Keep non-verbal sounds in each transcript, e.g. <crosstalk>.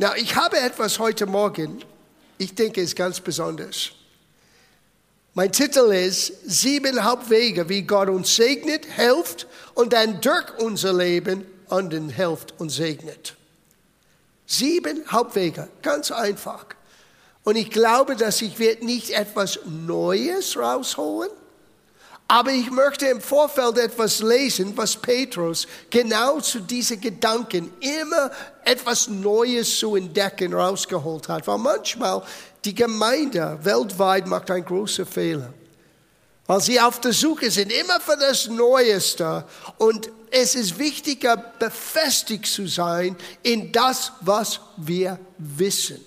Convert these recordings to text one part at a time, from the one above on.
Na, ich habe etwas heute Morgen, ich denke, es ist ganz besonders. Mein Titel ist Sieben Hauptwege, wie Gott uns segnet, hilft und dann durch unser Leben anderen hilft und segnet. Sieben Hauptwege, ganz einfach. Und ich glaube, dass ich wird nicht etwas Neues rausholen, aber ich möchte im Vorfeld etwas lesen, was Petrus genau zu diesen Gedanken immer etwas Neues zu entdecken rausgeholt hat. Weil manchmal die Gemeinde weltweit macht einen großen Fehler. Weil sie auf der Suche sind, immer für das Neueste. Und es ist wichtiger, befestigt zu sein in das, was wir wissen.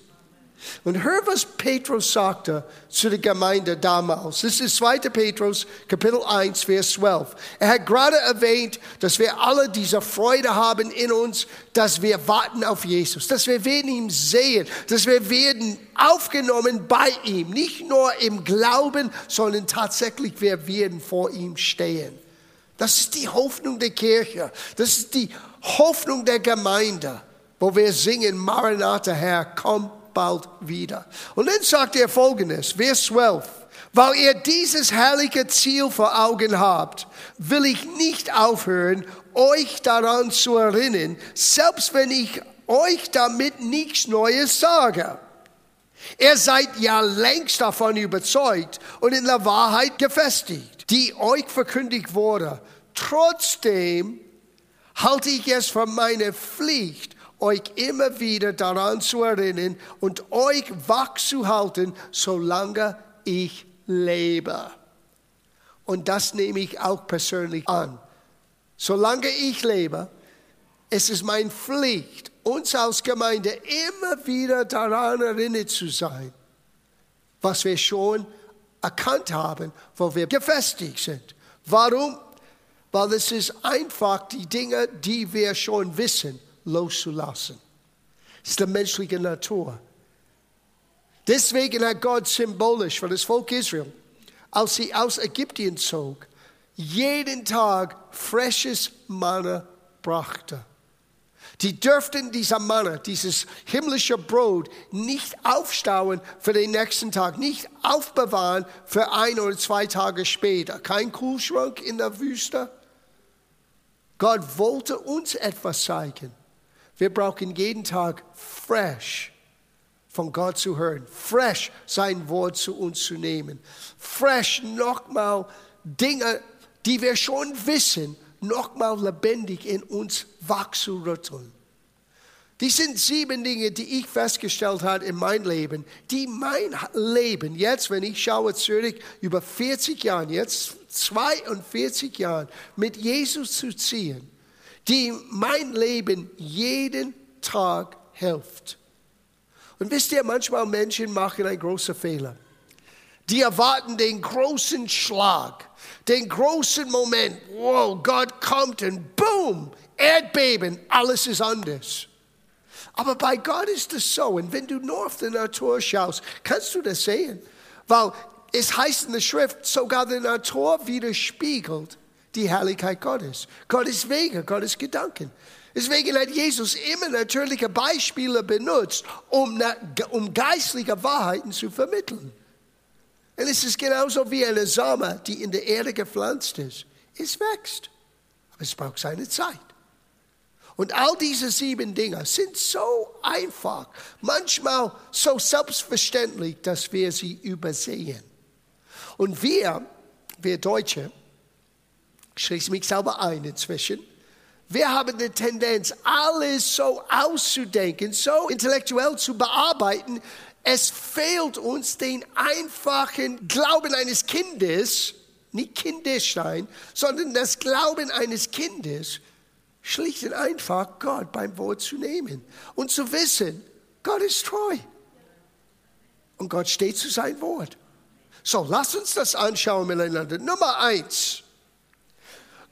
Und hör, was Petrus sagte zu der Gemeinde damals. Das ist 2. Petrus, Kapitel 1, Vers 12. Er hat gerade erwähnt, dass wir alle diese Freude haben in uns, dass wir warten auf Jesus, dass wir werden ihn sehen, dass wir werden aufgenommen bei ihm, nicht nur im Glauben, sondern tatsächlich wir werden vor ihm stehen. Das ist die Hoffnung der Kirche, das ist die Hoffnung der Gemeinde, wo wir singen, Maranatha, Herr, komm bald wieder. Und dann sagt er folgendes, Vers 12. Weil ihr dieses herrliche Ziel vor Augen habt, will ich nicht aufhören, euch daran zu erinnern, selbst wenn ich euch damit nichts Neues sage. Ihr seid ja längst davon überzeugt und in der Wahrheit gefestigt, die euch verkündigt wurde. Trotzdem halte ich es für meine Pflicht, euch immer wieder daran zu erinnern und euch wach zu halten, solange ich lebe. Und das nehme ich auch persönlich an. Solange ich lebe, es ist meine Pflicht, uns als Gemeinde immer wieder daran erinnert zu sein, was wir schon erkannt haben, wo wir gefestigt sind. Warum? Weil es ist einfach die Dinge, die wir schon wissen loszulassen. Das ist die menschliche Natur. Deswegen hat Gott symbolisch für das Volk Israel, als sie aus Ägypten zog, jeden Tag frisches Manna brachte. Die dürften dieser Manna, dieses himmlische Brot, nicht aufstauen für den nächsten Tag, nicht aufbewahren für ein oder zwei Tage später. Kein Kühlschrank in der Wüste. Gott wollte uns etwas zeigen. Wir brauchen jeden Tag fresh von Gott zu hören, fresh sein Wort zu uns zu nehmen, fresh nochmal Dinge, die wir schon wissen, nochmal lebendig in uns wachzurütteln. Dies sind sieben Dinge, die ich festgestellt habe in meinem Leben, die mein Leben jetzt, wenn ich schaue zurück, über 40 Jahre, jetzt 42 Jahre mit Jesus zu ziehen, die mein Leben jeden Tag hilft. Und wisst ihr, manchmal Menschen machen einen großen Fehler. Die erwarten den großen Schlag, den großen Moment. Wow, Gott kommt und boom, Erdbeben, alles ist anders. Aber bei Gott ist es so. Und wenn du nur auf die Natur schaust, kannst du das sehen. Weil es heißt in der Schrift, sogar die Natur widerspiegelt die Herrlichkeit Gottes. Gottes Wege, Gottes Gedanken. Deswegen hat Jesus immer natürliche Beispiele benutzt, um, um geistliche Wahrheiten zu vermitteln. Und es ist genauso wie eine Same, die in der Erde gepflanzt ist. Es wächst, aber es braucht seine Zeit. Und all diese sieben Dinge sind so einfach, manchmal so selbstverständlich, dass wir sie übersehen. Und wir, wir Deutsche, schließe mich selber ein inzwischen. Wir haben die Tendenz, alles so auszudenken, so intellektuell zu bearbeiten. Es fehlt uns den einfachen Glauben eines Kindes, nicht kindisch sondern das Glauben eines Kindes, schlicht und einfach Gott beim Wort zu nehmen und zu wissen, Gott ist treu. Und Gott steht zu seinem Wort. So, lass uns das anschauen miteinander. Nummer eins.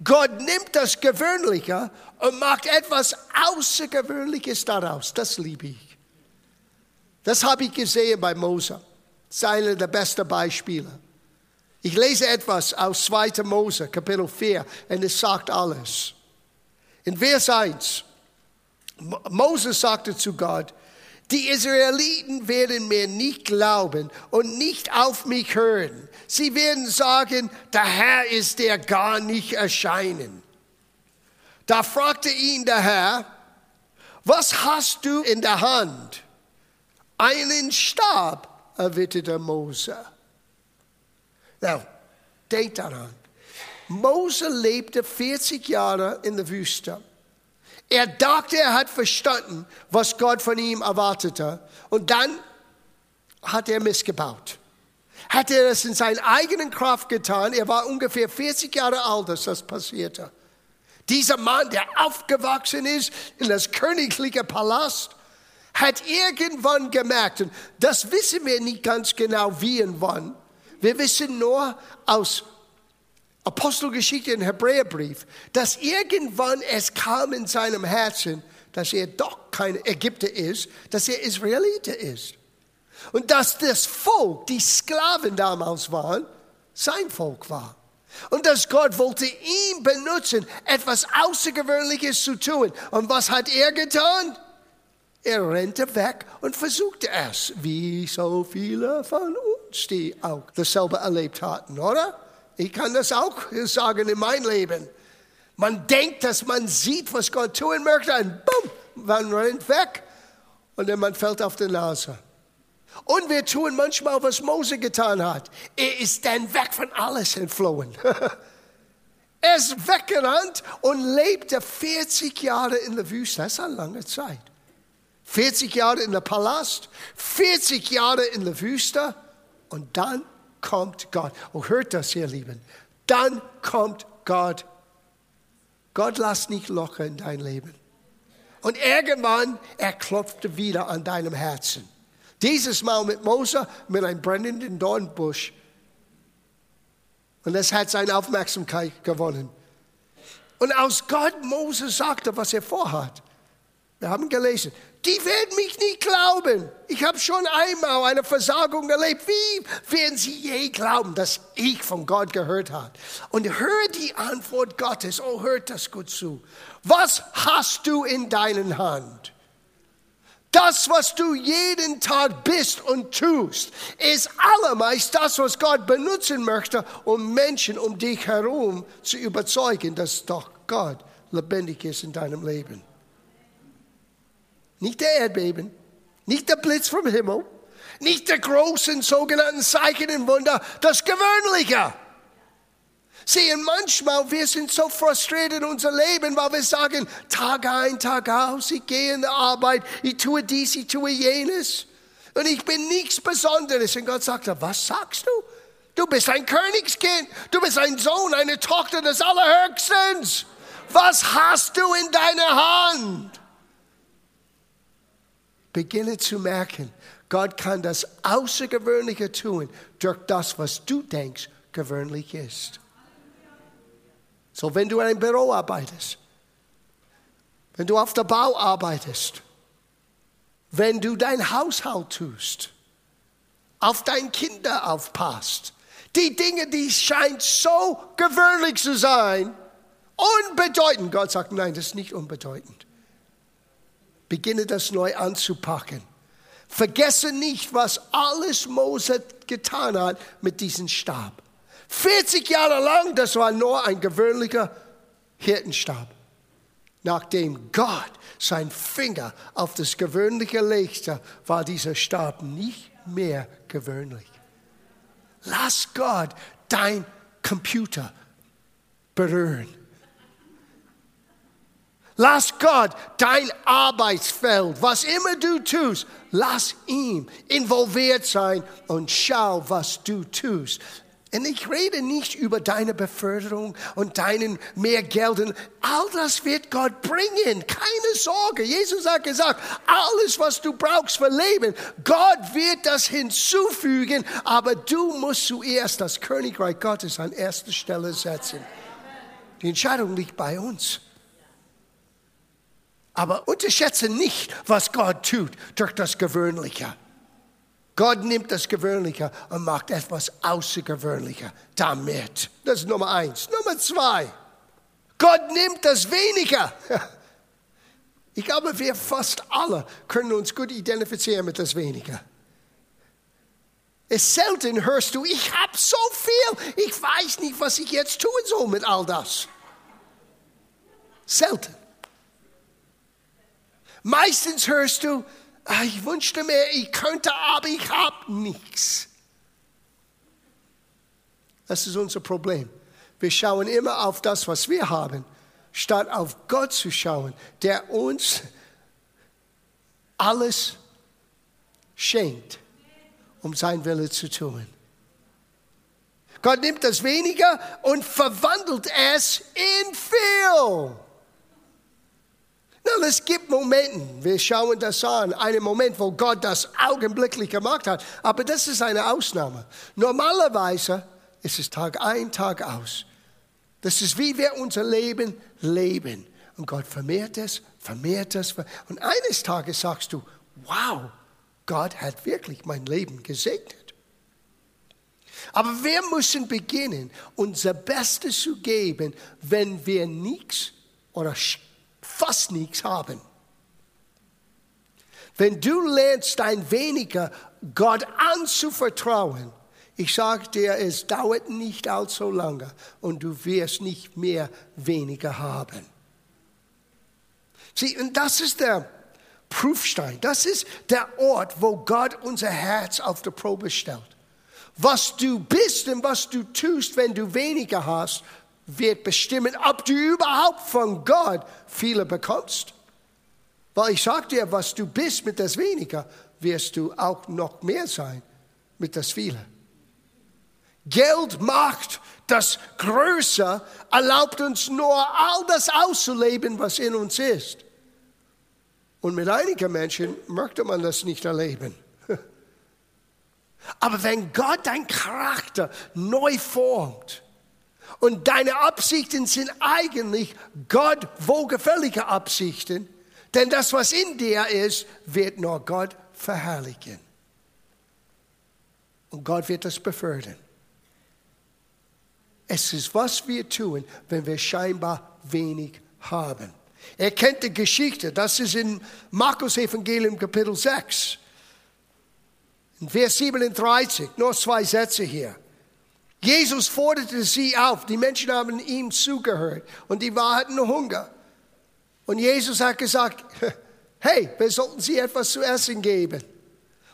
Gott nimmt das Gewöhnliche und macht etwas Außergewöhnliches daraus. Das liebe ich. Das habe ich gesehen bei Mose. Einer der besten Beispiele. Ich lese etwas aus 2. Mose, Kapitel 4, und es sagt alles. In Vers 1, Mose sagte zu Gott, Die Israeliten werden mir nicht glauben und nicht auf mich hören. Sie werden sagen, der Herr ist der gar nicht erscheinen. Da fragte ihn der Herr, was hast du in der Hand? Einen Stab, erwiderte Mose. Now, denk daran. Mose lebte 40 Jahre in der Wüste. Er dachte, er hat verstanden, was Gott von ihm erwartete. Und dann hat er missgebaut. Hat er das in seiner eigenen Kraft getan. Er war ungefähr 40 Jahre alt, als das passierte. Dieser Mann, der aufgewachsen ist in das königliche Palast, hat irgendwann gemerkt, und das wissen wir nicht ganz genau, wie und wann. Wir wissen nur aus Apostelgeschichte und Hebräerbrief, dass irgendwann es kam in seinem Herzen, dass er doch kein Ägypter ist, dass er Israeliter ist. Und dass das Volk, die Sklaven damals waren, sein Volk war. Und dass Gott wollte ihn benutzen, etwas Außergewöhnliches zu tun. Und was hat er getan? Er rennte weg und versuchte es, wie so viele von uns, die auch dasselbe erlebt hatten, oder? Ich kann das auch sagen in meinem Leben. Man denkt, dass man sieht, was Gott tun möchte, und bumm, man rennt weg und dann man fällt auf die Nase. Und wir tun manchmal, was Mose getan hat. Er ist dann weg von alles entflohen. <laughs> er ist weggerannt und lebte 40 Jahre in der Wüste. Das ist eine lange Zeit. 40 Jahre in der Palast, 40 Jahre in der Wüste und dann kommt Gott. Oh, hört das, ihr Lieben. Dann kommt Gott. Gott lässt nicht locker in dein Leben. Und irgendwann, er klopfte wieder an deinem Herzen. Dieses Mal mit Mose, mit einem brennenden Dornbusch. Und das hat seine Aufmerksamkeit gewonnen. Und als Gott Mose sagte, was er vorhat, wir haben gelesen, die werden mich nicht glauben. Ich habe schon einmal eine Versagung erlebt. Wie werden sie je glauben, dass ich von Gott gehört habe? Und hör die Antwort Gottes. Oh, hört das gut zu. Was hast du in deinen Hand? Das, was du jeden Tag bist und tust, ist allermeist das, was Gott benutzen möchte, um Menschen um dich herum zu überzeugen, dass doch Gott lebendig ist in deinem Leben. Nicht der Erdbeben, nicht der Blitz vom Himmel, nicht der großen sogenannten Zeichen und Wunder, das Gewöhnliche. Sehen, manchmal wir sind so frustriert in unser Leben, weil wir sagen, Tag ein, Tag aus, ich gehe in die Arbeit, ich tue dies, ich tue jenes. Und ich bin nichts Besonderes. Und Gott sagt, was sagst du? Du bist ein Königskind. Du bist ein Sohn, eine Tochter des Allerhöchsten. Was hast du in deiner Hand? Beginne zu merken, Gott kann das Außergewöhnliche tun durch das, was du denkst, gewöhnlich ist. So, wenn du in einem Büro arbeitest, wenn du auf der Bau arbeitest, wenn du dein Haushalt tust, auf deine Kinder aufpasst, die Dinge, die scheinen so gewöhnlich zu sein, unbedeutend. Gott sagt, nein, das ist nicht unbedeutend. Beginne das neu anzupacken. Vergesse nicht, was alles Mose getan hat mit diesem Stab. 40 Jahre lang, das war nur ein gewöhnlicher Hirtenstab. Nachdem Gott sein Finger auf das Gewöhnliche legte, war dieser Stab nicht mehr gewöhnlich. Lass Gott dein Computer berühren. Lass Gott dein Arbeitsfeld, was immer du tust, lass ihm involviert sein und schau, was du tust. Und ich rede nicht über deine Beförderung und deinen mehr Geld. All das wird Gott bringen. Keine Sorge. Jesus hat gesagt, alles, was du brauchst für Leben, Gott wird das hinzufügen. Aber du musst zuerst das Königreich Gottes an erster Stelle setzen. Die Entscheidung liegt bei uns. Aber unterschätze nicht, was Gott tut durch das Gewöhnliche. Gott nimmt das Gewöhnliche und macht etwas Außergewöhnliches damit. Das ist Nummer eins. Nummer zwei. Gott nimmt das Weniger. <laughs> Ich glaube, wir fast alle können uns gut identifizieren mit das Weniger. Es selten hörst du, ich habe so viel, ich weiß nicht, was ich jetzt tun soll mit all das. Selten. Meistens hörst du, ah, ich wünschte mir, ich könnte, aber ich habe nichts. Das ist unser Problem. Wir schauen immer auf das, was wir haben, statt auf Gott zu schauen, der uns alles schenkt um sein Wille zu tun. Gott nimmt das weniger und verwandelt es in viel. Na, es gibt Momente, wir schauen das an, einen Moment, wo Gott das augenblicklich gemacht hat, aber das ist eine Ausnahme. Normalerweise ist es Tag ein, Tag aus. Das ist wie wir unser Leben leben. Und Gott vermehrt es, vermehrt es. Und eines Tages sagst du, wow, Gott hat wirklich mein Leben gesegnet. Aber wir müssen beginnen, unser Bestes zu geben, wenn wir nichts oder fast nichts haben. Wenn du lernst, dein weniger Gott anzuvertrauen, ich sage dir, es dauert nicht allzu lange und du wirst nicht mehr weniger haben. Sieh, und das ist der Prüfstein. Das ist der Ort, wo Gott unser Herz auf die Probe stellt. Was du bist und was du tust, wenn du weniger hast, wird bestimmen, ob du überhaupt von Gott viele bekommst. Weil ich sage dir, was du bist mit das weniger, wirst du auch noch mehr sein mit das viele. Geld, Macht, das Größe erlaubt uns nur all das auszuleben, was in uns ist. Und mit einigen Menschen möchte man das nicht erleben. <laughs> Aber wenn Gott dein Charakter neu formt und deine Absichten sind eigentlich Gott wohlgefällige Absichten, denn das, was in dir ist, wird nur Gott verherrlichen. Und Gott wird das befördern. Es ist, was wir tun, wenn wir scheinbar wenig haben. Er kennt die Geschichte, das ist in Markus Evangelium Kapitel 6. In Vers 37, nur zwei Sätze hier. Jesus forderte sie auf, die Menschen haben ihm zugehört und die hatten Hunger. Und Jesus hat gesagt, <laughs> hey, wir sollten sie etwas zu essen geben.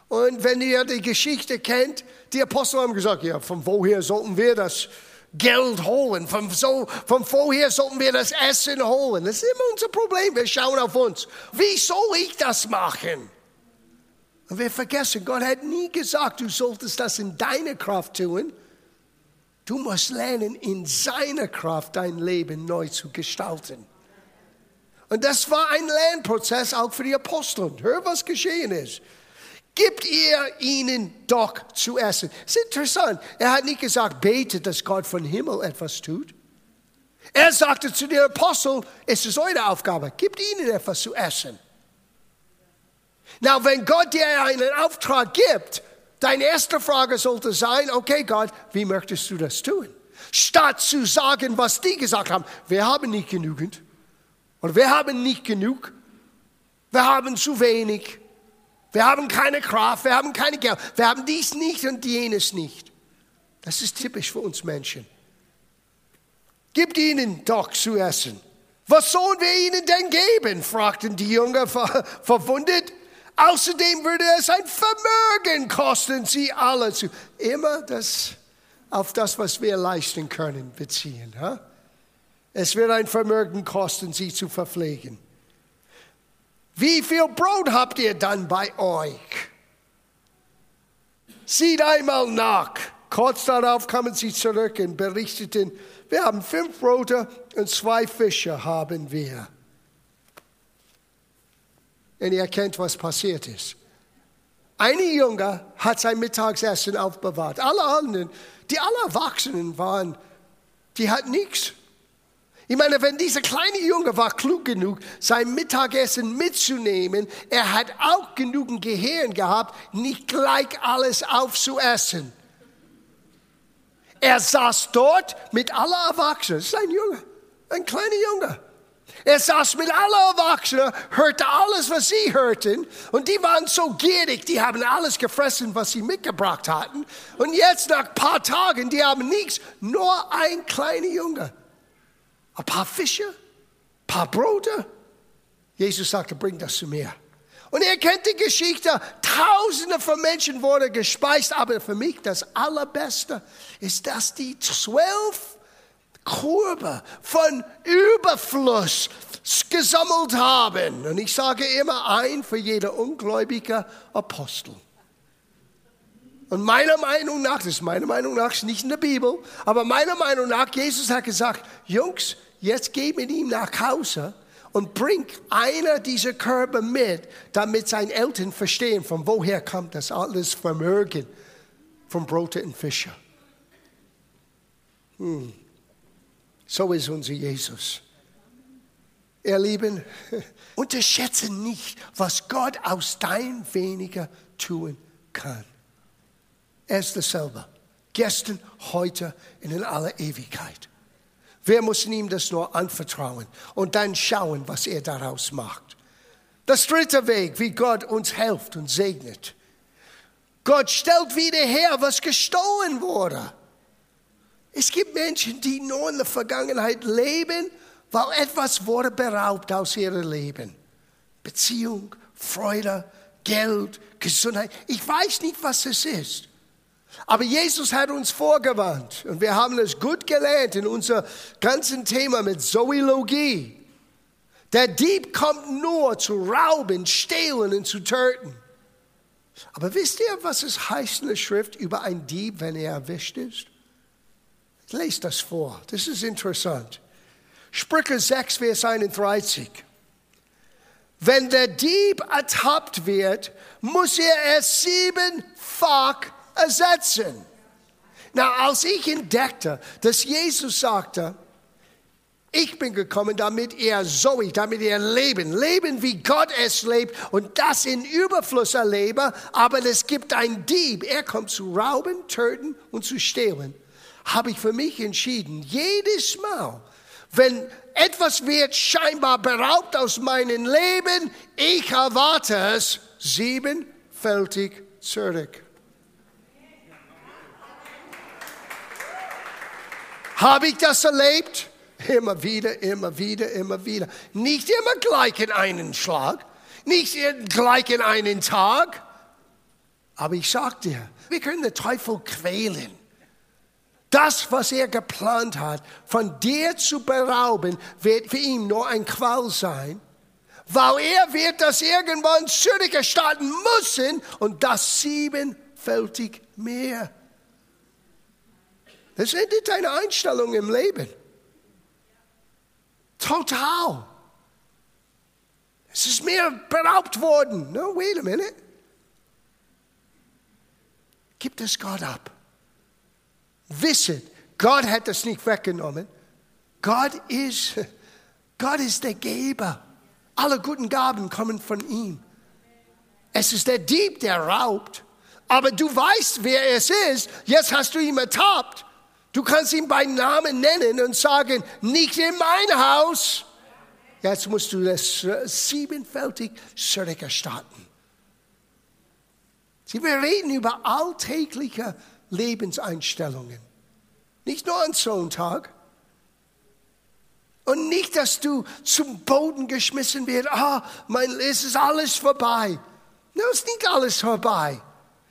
Und wenn ihr die Geschichte kennt, die Apostel haben gesagt, ja, von woher sollten wir das Geld holen. Von, so, von vorher sollten wir das Essen holen. Das ist immer unser Problem. Wir schauen auf uns. Wie soll ich das machen? Und wir vergessen, Gott hat nie gesagt, du solltest das in deiner Kraft tun. Du musst lernen, in seiner Kraft dein Leben neu zu gestalten. Und das war ein Lernprozess auch für die Apostel. Hör, was geschehen ist gibt ihr ihnen doch zu essen. Das ist interessant. Er hat nicht gesagt, betet, dass Gott von Himmel etwas tut. Er sagte zu den Aposteln, es ist eure Aufgabe, gibt ihnen etwas zu essen. Na, wenn Gott dir einen Auftrag gibt, deine erste Frage sollte sein, okay Gott, wie möchtest du das tun? Statt zu sagen, was die gesagt haben, wir haben nicht genügend oder wir haben nicht genug, wir haben zu wenig. Wir haben keine Kraft, wir haben keine Geld, wir haben dies nicht und jenes nicht. Das ist typisch für uns Menschen. Gebt ihnen doch zu essen. Was sollen wir ihnen denn geben? fragten die Jünger ver verwundert. Außerdem würde es ein Vermögen kosten, sie alle zu. Immer das auf das, was wir leisten können, beziehen. Ha? Es wird ein Vermögen kosten, sie zu verpflegen. Wie viel Brot habt ihr dann bei euch? Sieht einmal nach. Kurz darauf kamen sie zurück und berichteten, wir haben fünf Brote und zwei Fische haben wir. Und ihr kennt, was passiert ist. Eine Junge hat sein Mittagsessen aufbewahrt. Alle anderen, die alle Erwachsenen waren, die hatten nichts. Ich meine, wenn dieser kleine Junge war klug genug, sein Mittagessen mitzunehmen, er hat auch genügend Gehirn gehabt, nicht gleich alles aufzuessen. Er saß dort mit aller Erwachsenen. Das ist ein Junge, ein kleiner Junge. Er saß mit allen Erwachsenen, hörte alles, was sie hörten. Und die waren so gierig, die haben alles gefressen, was sie mitgebracht hatten. Und jetzt, nach ein paar Tagen, die haben nichts, nur ein kleiner Junge. Ein paar Fische, ein paar Brote. Jesus sagte, bring das zu mir. Und ihr kennt die Geschichte, tausende von Menschen wurden gespeist, aber für mich das Allerbeste ist, dass die zwölf Kurve von Überfluss gesammelt haben. Und ich sage immer ein für jede ungläubige Apostel. Und meiner Meinung nach, das ist meiner Meinung nach nicht in der Bibel, aber meiner Meinung nach, Jesus hat gesagt, Jungs, jetzt geht mit ihm nach Hause und bringt einer dieser Körbe mit, damit seine Eltern verstehen, von woher kommt das alles Vermögen von Brote und Fische. Hm. So ist unser Jesus. Ihr Lieben, <laughs> unterschätze nicht, was Gott aus dein weniger tun kann. Er ist dasselbe. Gestern, heute und in aller Ewigkeit. Wir müssen ihm das nur anvertrauen und dann schauen, was er daraus macht. Das dritte Weg, wie Gott uns hilft und segnet. Gott stellt wieder her, was gestohlen wurde. Es gibt Menschen, die nur in der Vergangenheit leben, weil etwas wurde beraubt aus ihrem Leben. Beziehung, Freude, Geld, Gesundheit. Ich weiß nicht, was es ist. Aber Jesus hat uns vorgewarnt und wir haben es gut gelernt in unser ganzen Thema mit Zoologie. Der Dieb kommt nur zu rauben, stehlen und zu töten. Aber wisst ihr, was es heißt in der Schrift über einen Dieb, wenn er erwischt ist? Lest das vor, das ist interessant. Sprüche 6, Vers 31. Wenn der Dieb ertappt wird, muss er es siebenfach ersetzen. Na, als ich entdeckte, dass Jesus sagte, ich bin gekommen, damit er Zoe, damit er leben, leben wie Gott es lebt und das in Überfluss erlebe, aber es gibt einen Dieb, er kommt zu rauben, töten und zu stehlen habe ich für mich entschieden, jedes Mal, wenn etwas wird scheinbar beraubt aus meinem Leben, ich erwarte es siebenfältig zurück. Habe ich das erlebt? Immer wieder, immer wieder, immer wieder. Nicht immer gleich in einen Schlag, nicht gleich in einen Tag. Aber ich sag dir, wir können den Teufel quälen. Das, was er geplant hat, von dir zu berauben, wird für ihn nur ein Qual sein, weil er wird das irgendwann zurückerstatten müssen und das siebenfältig mehr. Das endet deine Einstellung im Leben. Total. Es ist mir beraubt worden. No, wait a minute. Gib das Gott ab. Wisset, Gott hat das nicht weggenommen. Gott ist, Gott ist der Geber. Alle guten Gaben kommen von ihm. Es ist der Dieb, der raubt. Aber du weißt, wer es ist. Jetzt hast du ihn ertappt. Du kannst ihn bei Namen nennen und sagen, nicht in mein Haus. Jetzt musst du das siebenfältig zurückerstatten. Sie, wir reden über alltägliche Lebenseinstellungen. Nicht nur an Sonntag. Und nicht, dass du zum Boden geschmissen wirst. Ah, mein, es ist alles vorbei. Es ist nicht alles vorbei.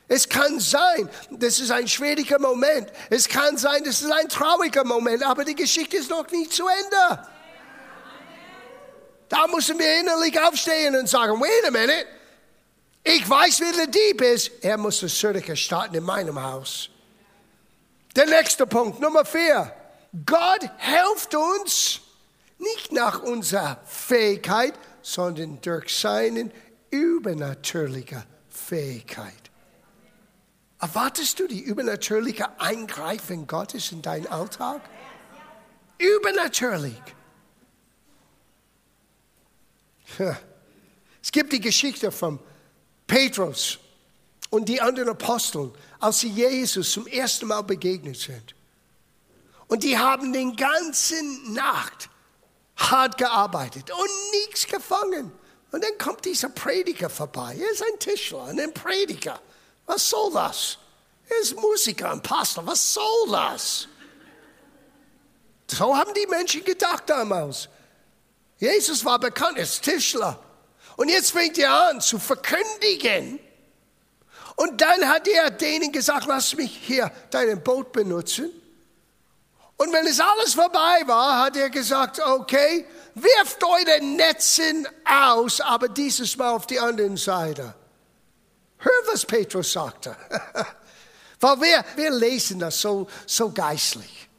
Es kann sein, das ist ein schwieriger Moment. Es kann sein, das ist ein trauriger Moment, aber die Geschichte ist noch nicht zu Ende. Da müssen wir innerlich aufstehen und sagen, wait a minute, ich weiß, wie der Dieb ist. Er muss es zurückerstatten in meinem Haus. Der nächste Punkt, Nummer vier. Gott hilft uns nicht nach unserer Fähigkeit, sondern durch seine übernatürliche Fähigkeit. Erwartest du die übernatürliche Eingreifen Gottes in deinen Alltag? Übernatürlich. Es gibt die Geschichte von Petrus und die anderen Aposteln, als sie Jesus zum ersten Mal begegnet sind. Und die haben den ganzen Nacht hart gearbeitet und nichts gefangen. Und dann kommt dieser Prediger vorbei. Er ist ein Tischler, ein Prediger. Was soll das? Er ist Musiker, ein Pastor. Was soll das? So haben die Menschen gedacht damals. Jesus war bekannt als Tischler. Und jetzt fängt er an zu verkündigen. Und dann hat er denen gesagt, lass mich hier dein Boot benutzen. Und wenn es alles vorbei war, hat er gesagt, okay, wirft eure Netzen aus, aber dieses Mal auf die andere Seite. Hör, was Petrus sagte. <laughs> Weil wir, wir lesen das so, so geistlich.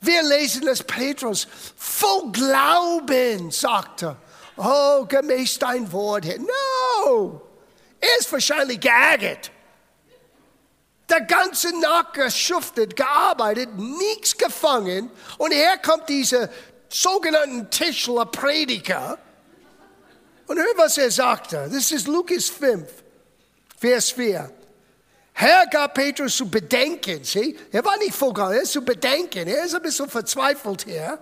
Wir lesen das Petrus voll Glauben, sagte. Oh, gemäß dein Wort. No! Er ist wahrscheinlich geärgert. Der ganze Nacht geschuftet, gearbeitet, nichts gefangen. Und her kommt dieser sogenannten Tischler Prediger. Und hör, was er sagte. Das ist Lukas 5, Vers 4. Herr gab Petrus zu bedenken, sieh, er war nicht vollkommen, er ist zu bedenken, er ist ein bisschen verzweifelt hier.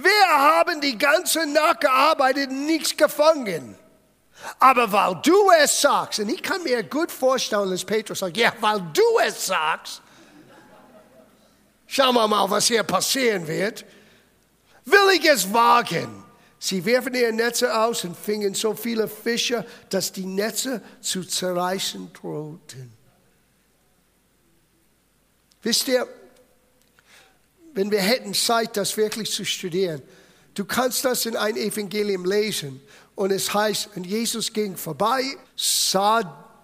Wir haben die ganze Nacht gearbeitet, nichts gefangen. Aber weil du es sagst, und ich kann mir gut vorstellen, dass Petrus sagt, ja, weil du es sagst, schauen wir mal, was hier passieren wird, will ich es wagen. Sie werfen ihre Netze aus und fingen so viele Fische, dass die Netze zu zerreißen drohten. Wisst ihr, wenn wir hätten Zeit, das wirklich zu studieren, du kannst das in ein Evangelium lesen und es heißt, und Jesus ging vorbei, sah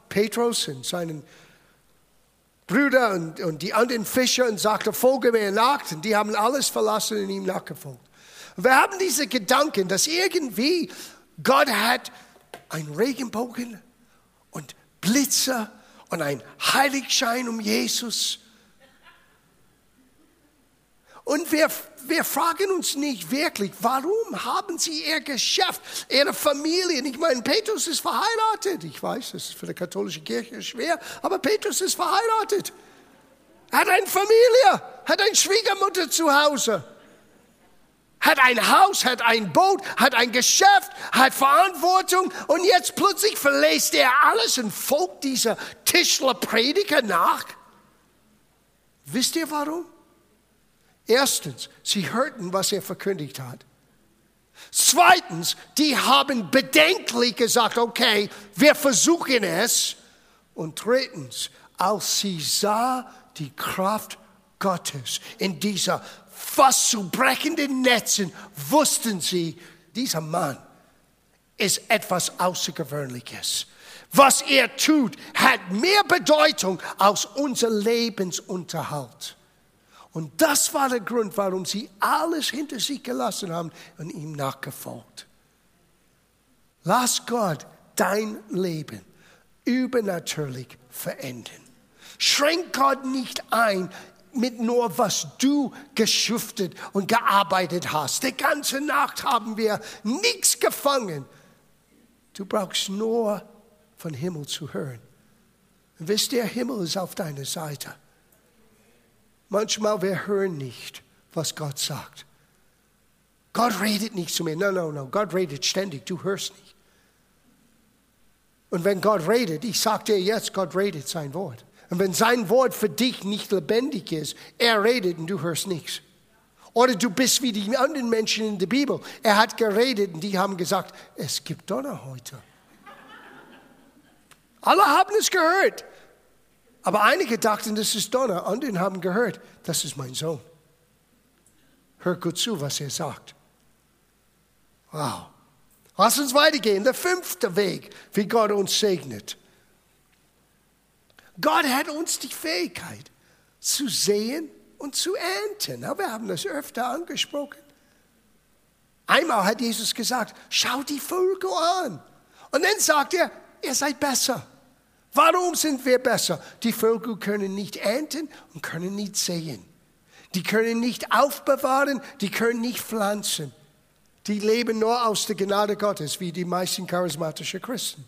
Petrus und seinen Brüder und, und die anderen Fischer und sagte, folge mir nach. Und die haben alles verlassen und ihm nachgefolgt. Wir haben diese Gedanken, dass irgendwie Gott hat einen Regenbogen und Blitze und ein Heiligschein um Jesus. Und wir, wir fragen uns nicht wirklich, warum haben sie ihr Geschäft, ihre Familie? Ich meine, Petrus ist verheiratet. Ich weiß, das ist für die katholische Kirche schwer, aber Petrus ist verheiratet. Hat eine Familie, hat eine Schwiegermutter zu Hause hat ein Haus, hat ein Boot, hat ein Geschäft, hat Verantwortung und jetzt plötzlich verlässt er alles und folgt dieser Tischlerprediger nach. Wisst ihr warum? Erstens, sie hörten, was er verkündigt hat. Zweitens, die haben bedenklich gesagt, okay, wir versuchen es. Und drittens, als sie sah die Kraft Gottes in dieser fast zu brechenden Netzen, wussten sie, dieser Mann ist etwas Außergewöhnliches. Was er tut, hat mehr Bedeutung als unser Lebensunterhalt. Und das war der Grund, warum sie alles hinter sich gelassen haben und ihm nachgefolgt. Lass Gott dein Leben übernatürlich verändern. Schränk Gott nicht ein mit nur, was du geschuftet und gearbeitet hast. Die ganze Nacht haben wir nichts gefangen. Du brauchst nur von Himmel zu hören. Und wisst ihr, Himmel ist auf deiner Seite. Manchmal wir hören nicht, was Gott sagt. Gott redet nicht zu mir. No, no, no. Gott redet ständig. Du hörst nicht. Und wenn Gott redet, ich sage dir jetzt, Gott redet sein Wort. Und wenn sein Wort für dich nicht lebendig ist, er redet und du hörst nichts. Oder du bist wie die anderen Menschen in der Bibel. Er hat geredet und die haben gesagt, es gibt Donner heute. Alle haben es gehört. Aber einige dachten, das ist Donner. Andere haben gehört, das ist mein Sohn. Hör gut zu, was er sagt. Wow. Lass uns weitergehen. Der fünfte Weg, wie Gott uns segnet. Gott hat uns die Fähigkeit zu sehen und zu ernten. wir haben das öfter angesprochen. Einmal hat Jesus gesagt, schaut die Vögel an. Und dann sagt er, ihr seid besser. Warum sind wir besser? Die Vögel können nicht ernten und können nicht sehen. Die können nicht aufbewahren, die können nicht pflanzen. Die leben nur aus der Gnade Gottes, wie die meisten charismatischen Christen.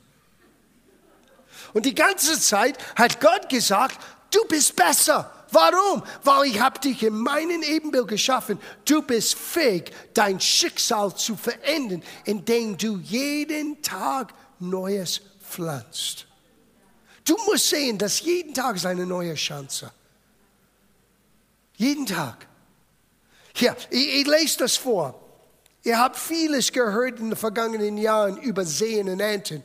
Und die ganze Zeit hat Gott gesagt, du bist besser. Warum? Weil ich habe dich in meinem Ebenbild geschaffen. Du bist fähig, dein Schicksal zu verändern, indem du jeden Tag Neues pflanzt. Du musst sehen, dass jeden Tag ist eine neue Chance. Jeden Tag. Hier, ich, ich lese das vor. Ihr habt vieles gehört in den vergangenen Jahren über Sehen und Ernten.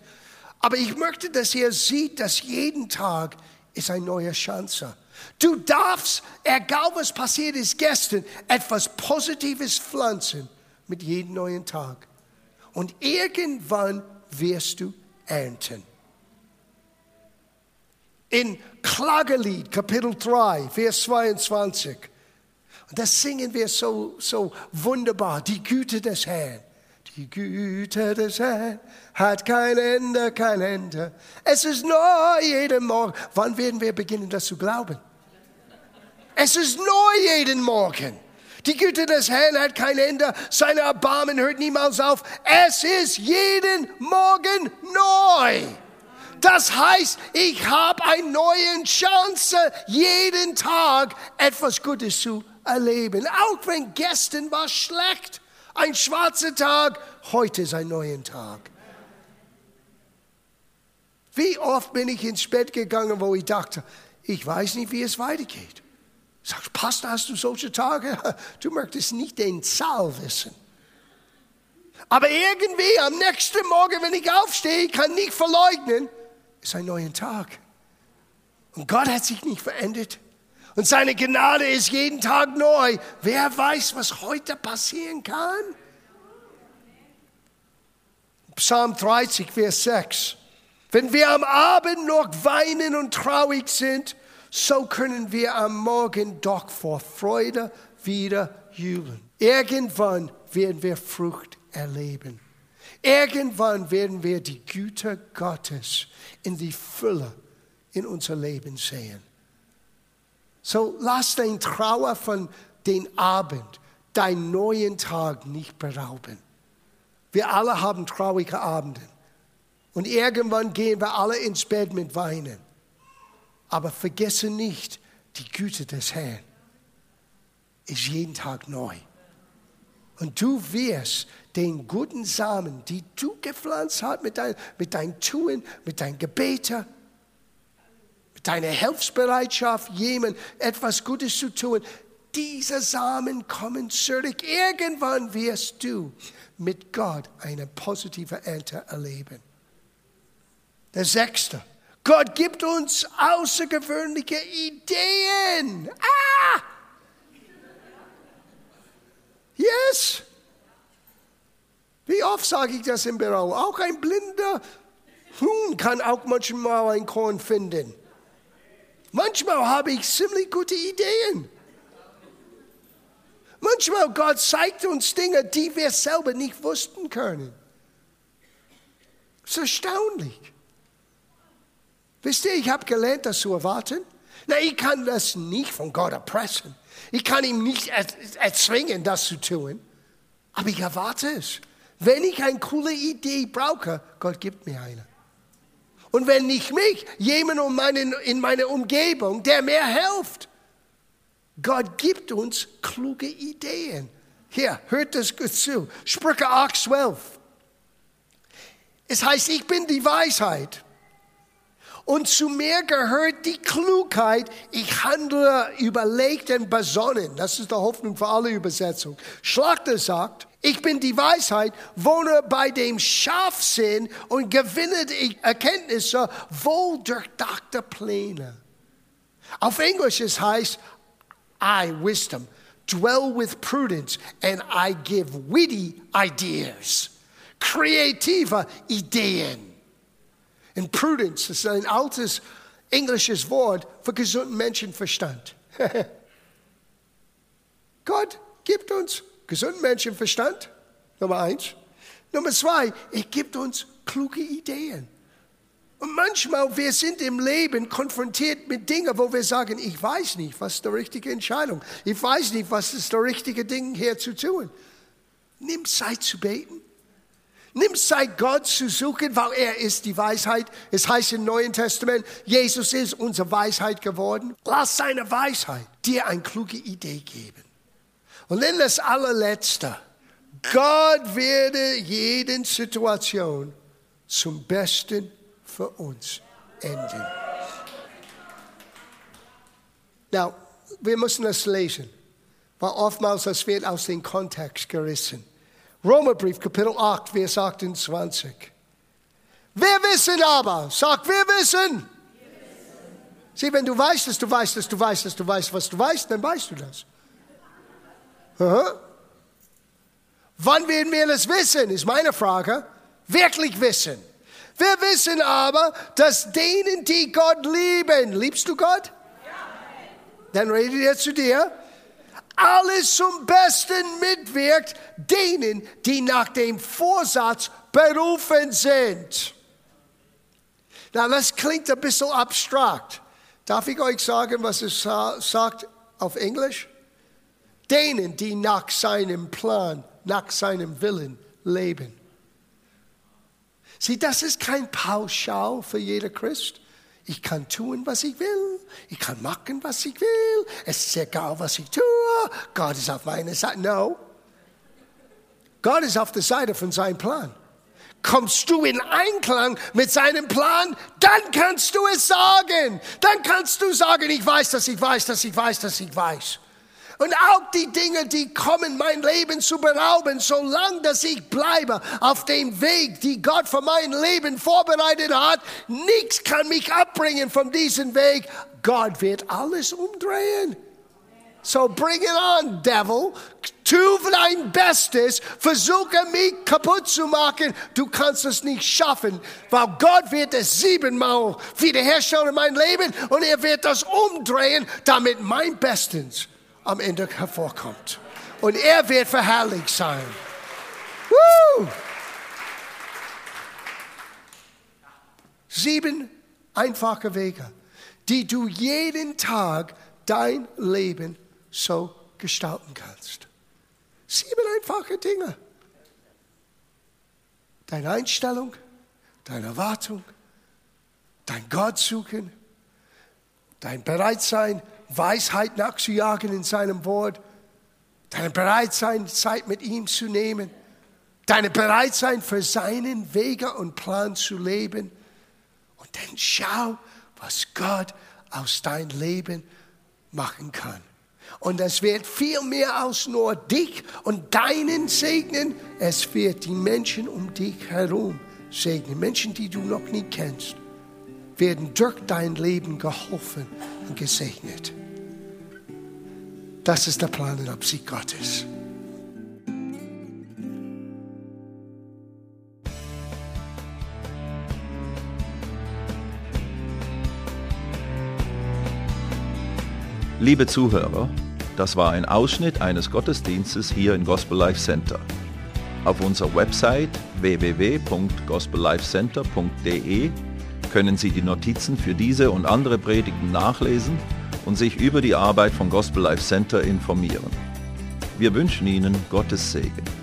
Aber ich möchte, dass ihr seht, dass jeden Tag ist eine neue Chance. Du darfst, egal was passiert ist gestern, etwas Positives pflanzen mit jedem neuen Tag. Und irgendwann wirst du ernten. In Klagelied, Kapitel 3, Vers 22. Und das singen wir so, so wunderbar, die Güte des Herrn. Die Güte des Herrn hat kein Ende, kein Ende. Es ist neu jeden Morgen. Wann werden wir beginnen, das zu glauben? Es ist neu jeden Morgen. Die Güte des Herrn hat kein Ende, seine Erbarmen hört niemals auf. Es ist jeden Morgen neu. Das heißt, ich habe eine neue Chance, jeden Tag etwas Gutes zu erleben. Auch wenn gestern war schlecht, ein schwarzer Tag, heute ist ein neuer Tag. Wie oft bin ich ins Bett gegangen, wo ich dachte, ich weiß nicht, wie es weitergeht. Sagst, Pastor, hast du solche Tage? <laughs> Du möchtest nicht den Zahl wissen. Aber irgendwie am nächsten Morgen, wenn ich aufstehe, kann nicht verleugnen, ist ein neuer Tag. Und Gott hat sich nicht verändert. Und seine Gnade ist jeden Tag neu. Wer weiß, was heute passieren kann? Psalm 30, Vers 6. Wenn wir am Abend noch weinen und traurig sind, so können wir am Morgen doch vor Freude wieder jubeln. Irgendwann werden wir Frucht erleben. Irgendwann werden wir die Güte Gottes in die Fülle in unser Leben sehen. So lass den Trauer von den Abend, deinen neuen Tag nicht berauben. Wir alle haben traurige Abende. Und irgendwann gehen wir alle ins Bett mit Weinen. Aber vergesse nicht, die Güte des Herrn ist jeden Tag neu. Und du wirst den guten Samen, die du gepflanzt hast mit, dein, mit deinem Tun, mit deinen Gebeten, mit deiner Hilfsbereitschaft, jemand etwas Gutes zu tun, diese Samen kommen zurück. Irgendwann wirst du mit Gott eine positive Ernte erleben. Der sechste. Gott gibt uns außergewöhnliche Ideen. Ah! Yes. Wie oft sage ich das im Büro? Auch ein blinder Huhn kann auch manchmal ein Korn finden. Manchmal habe ich ziemlich gute Ideen. Manchmal Gott zeigt uns Dinge, die wir selber nicht wussten können. Es ist erstaunlich. Wisst ihr, ich habe gelernt, das zu erwarten. Na, ich kann das nicht von Gott erpressen. Ich kann ihm nicht erzwingen, das zu tun. Aber ich erwarte es. Wenn ich eine coole Idee brauche, Gott gibt mir eine. Und wenn nicht mich, jemand in meiner Umgebung, der mir hilft. Gott gibt uns kluge Ideen. Hier, hört das gut zu. Sprüche 8, 12. Es heißt, ich bin die Weisheit. Und zu mir gehört die Klugheit. Ich handle überlegt und besonnen. Das ist die Hoffnung für alle Übersetzungen. Schlachter sagt, ich bin die Weisheit, wohne bei dem Scharfsinn und gewinne die Erkenntnisse wohl durchdachte Pläne. Auf Englisch es heißt, I, wisdom, dwell with prudence and I give witty ideas. Kreative Ideen. Und Prudence ist ein altes englisches Wort für gesunden Menschenverstand. <laughs> Gott gibt uns gesunden Menschenverstand, Nummer eins. Nummer zwei, er gibt uns kluge Ideen. Und manchmal, wir sind im Leben konfrontiert mit Dingen, wo wir sagen, ich weiß nicht, was ist die richtige Entscheidung. Ich weiß nicht, was ist das richtige Ding hier zu tun. Nimm Zeit zu beten. Nimm Zeit, Gott zu suchen, weil er ist die Weisheit. Es heißt im Neuen Testament, Jesus ist unsere Weisheit geworden. Lass seine Weisheit dir eine kluge Idee geben. Und dann das allerletzte. Gott werde jeden Situation zum Besten für uns enden. Now, wir müssen das lesen, weil oftmals das wird aus dem Kontext gerissen. Romerbrief, Kapitel 8, Vers 28. Wir wissen aber, sag, wir wissen. Sieh, wenn du weißt, dass du weißt, dass du weißt, dass du weißt, was du weißt, dann weißt du das. Aha. Wann werden wir das wissen, ist meine Frage. Wirklich wissen. Wir wissen aber, dass denen, die Gott lieben, liebst du Gott? Ja. Dann redet er zu dir alles zum Besten mitwirkt, denen, die nach dem Vorsatz berufen sind. Na, das klingt ein bisschen abstrakt. Darf ich euch sagen, was es sagt auf Englisch? Denen, die nach seinem Plan, nach seinem Willen leben. Sieh, das ist kein Pauschal für jeder Christ. Ich kann tun, was ich will. Ich kann machen, was ich will. Es ist egal, was ich tue. Gott ist auf meiner Seite. No. Gott ist auf der Seite von seinem Plan. Kommst du in Einklang mit seinem Plan, dann kannst du es sagen. Dann kannst du sagen, ich weiß, dass ich weiß, dass ich weiß, dass ich weiß. Und auch die Dinge, die kommen, mein Leben zu berauben, solange dass ich bleibe auf dem Weg, die Gott für mein Leben vorbereitet hat, nichts kann mich abbringen von diesem Weg. Gott wird alles umdrehen. So bring it on, devil. Tu dein Bestes. Versuche mich kaputt zu machen. Du kannst es nicht schaffen, weil Gott wird es siebenmal wiederherstellen in mein Leben und er wird das umdrehen, damit mein Bestens am Ende hervorkommt. Und er wird verherrlicht sein. Woo! Sieben einfache Wege, die du jeden Tag dein Leben so gestalten kannst. Sieben einfache Dinge. Deine Einstellung, deine Erwartung, dein Gott suchen, dein Bereitsein, Weisheit nachzujagen in seinem Wort, dein Bereitsein, Zeit mit ihm zu nehmen, deine Bereitsein für seinen Wege und Plan zu leben. Und dann schau, was Gott aus deinem Leben machen kann. Und es wird viel mehr als nur dich und deinen segnen. Es wird die Menschen um dich herum segnen. Menschen, die du noch nie kennst, werden durch dein Leben geholfen und gesegnet. Das ist der Plan und Absicht Gottes. Liebe Zuhörer, das war ein Ausschnitt eines Gottesdienstes hier im Gospel Life Center. Auf unserer Website www.gospellifecenter.de können Sie die Notizen für diese und andere Predigten nachlesen und sich über die Arbeit vom Gospel Life Center informieren. Wir wünschen Ihnen Gottes Segen.